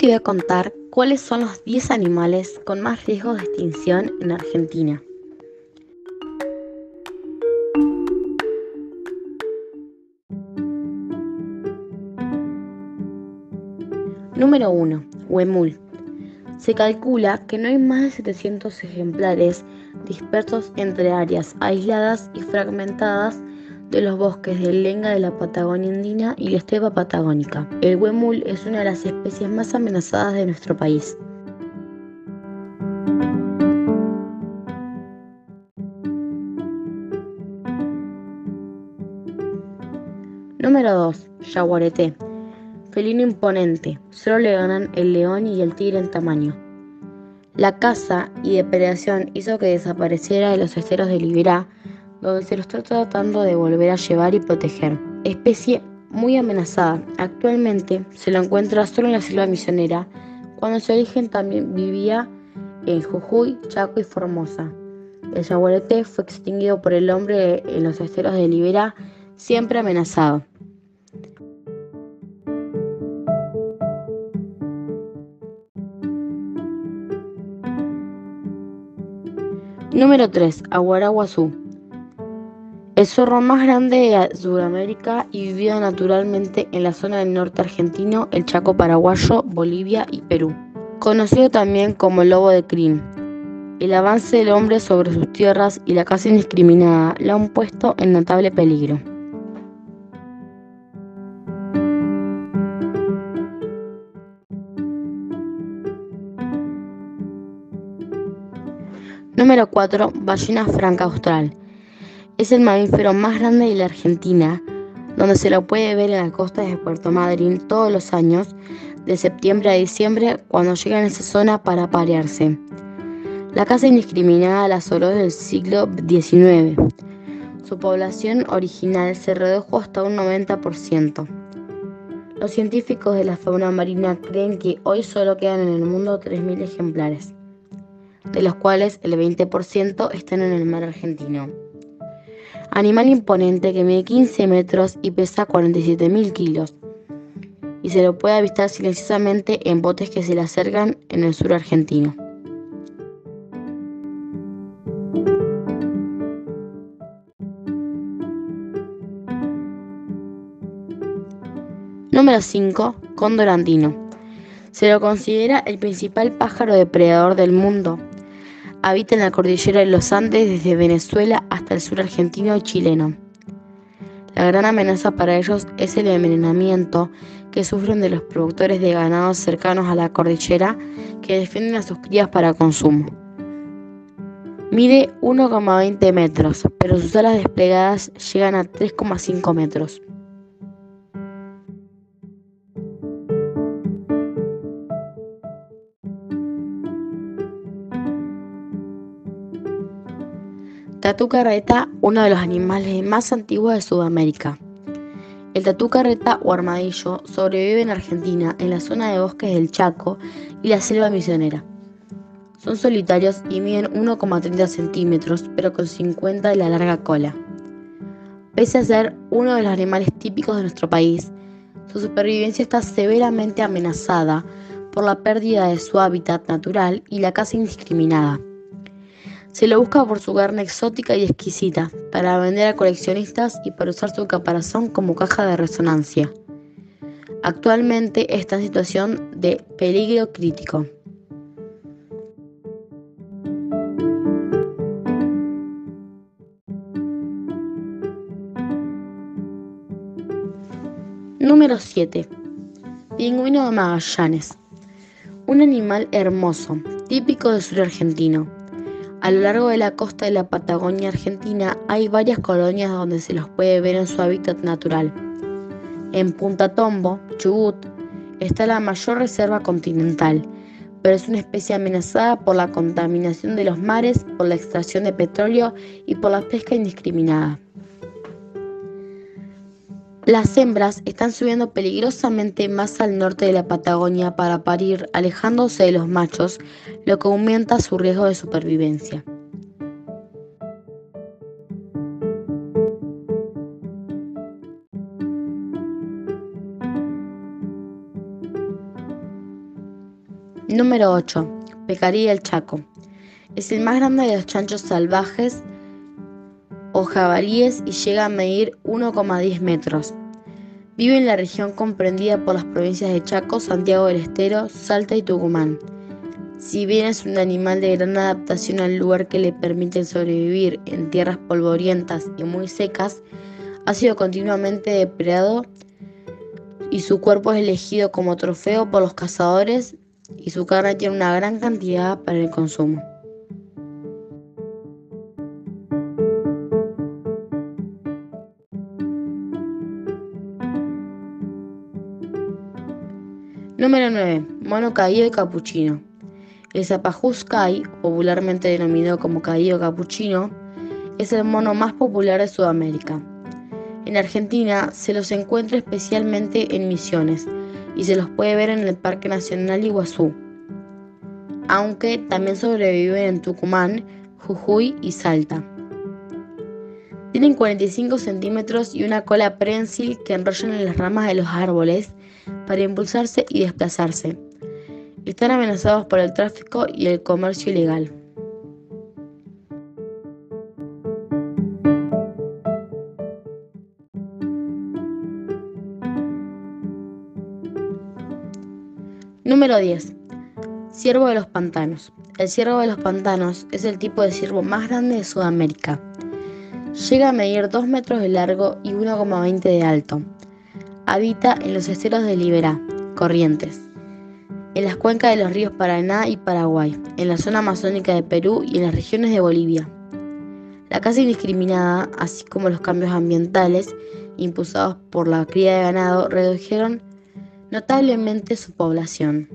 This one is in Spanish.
te voy a contar cuáles son los 10 animales con más riesgo de extinción en Argentina. Número 1. Huemul. Se calcula que no hay más de 700 ejemplares dispersos entre áreas aisladas y fragmentadas de los bosques de lenga de la Patagonia andina y la estepa patagónica. El huemul es una de las especies más amenazadas de nuestro país. Número 2. Yaguareté. Felino imponente. Solo le ganan el león y el tigre en tamaño. La caza y depredación hizo que desapareciera de los esteros de Liberá donde se lo está tratando de volver a llevar y proteger. Especie muy amenazada. Actualmente se lo encuentra solo en la selva misionera, cuando su origen también vivía en Jujuy, Chaco y Formosa. El yaguareté fue extinguido por el hombre en los esteros de Libera, siempre amenazado. Número 3. Aguaraguazú. El zorro más grande de Sudamérica y vivido naturalmente en la zona del norte argentino, el Chaco paraguayo, Bolivia y Perú. Conocido también como el lobo de Crin. El avance del hombre sobre sus tierras y la caza indiscriminada lo han puesto en notable peligro. Número 4. Ballena franca austral. Es el mamífero más grande de la Argentina, donde se lo puede ver en las costas de Puerto Madryn todos los años, de septiembre a diciembre, cuando llegan a esa zona para aparearse. La caza indiscriminada la asoló desde el siglo XIX. Su población original se redujo hasta un 90%. Los científicos de la fauna marina creen que hoy solo quedan en el mundo 3.000 ejemplares, de los cuales el 20% están en el mar argentino. Animal imponente que mide 15 metros y pesa 47 mil kilos. Y se lo puede avistar silenciosamente en botes que se le acercan en el sur argentino. Número 5. Cóndor andino. Se lo considera el principal pájaro depredador del mundo Habita en la cordillera de los Andes desde Venezuela hasta el sur argentino y chileno. La gran amenaza para ellos es el envenenamiento que sufren de los productores de ganados cercanos a la cordillera que defienden a sus crías para consumo. Mide 1,20 metros, pero sus alas desplegadas llegan a 3,5 metros. Tatú carreta, uno de los animales más antiguos de Sudamérica. El tatú carreta o armadillo sobrevive en Argentina, en la zona de bosques del Chaco y la selva misionera. Son solitarios y miden 1,30 centímetros, pero con 50 de la larga cola. Pese a ser uno de los animales típicos de nuestro país, su supervivencia está severamente amenazada por la pérdida de su hábitat natural y la caza indiscriminada. Se lo busca por su carne exótica y exquisita, para vender a coleccionistas y para usar su caparazón como caja de resonancia. Actualmente está en situación de peligro crítico. Número 7. Pingüino de Magallanes. Un animal hermoso, típico del sur argentino a lo largo de la costa de la Patagonia Argentina hay varias colonias donde se los puede ver en su hábitat natural. En Punta Tombo, Chubut, está la mayor reserva continental, pero es una especie amenazada por la contaminación de los mares, por la extracción de petróleo y por la pesca indiscriminada. Las hembras están subiendo peligrosamente más al norte de la Patagonia para parir, alejándose de los machos, lo que aumenta su riesgo de supervivencia. Número 8. Pecarí del Chaco. Es el más grande de los chanchos salvajes jabalíes y llega a medir 1,10 metros. Vive en la región comprendida por las provincias de Chaco, Santiago del Estero, Salta y Tucumán. Si bien es un animal de gran adaptación al lugar que le permite sobrevivir en tierras polvorientas y muy secas, ha sido continuamente depredado y su cuerpo es elegido como trofeo por los cazadores y su carne tiene una gran cantidad para el consumo. Número 9. Mono caído capuchino. El Zapajus kai, popularmente denominado como caído capuchino, es el mono más popular de Sudamérica. En Argentina se los encuentra especialmente en Misiones y se los puede ver en el Parque Nacional Iguazú, aunque también sobreviven en Tucumán, Jujuy y Salta. Tienen 45 centímetros y una cola prensil que enrollan en las ramas de los árboles para impulsarse y desplazarse. Están amenazados por el tráfico y el comercio ilegal. Número 10. Ciervo de los pantanos. El ciervo de los pantanos es el tipo de ciervo más grande de Sudamérica. Llega a medir 2 metros de largo y 1,20 de alto. Habita en los esteros de Liberá, Corrientes, en las cuencas de los ríos Paraná y Paraguay, en la zona amazónica de Perú y en las regiones de Bolivia. La caza indiscriminada, así como los cambios ambientales impulsados por la cría de ganado, redujeron notablemente su población.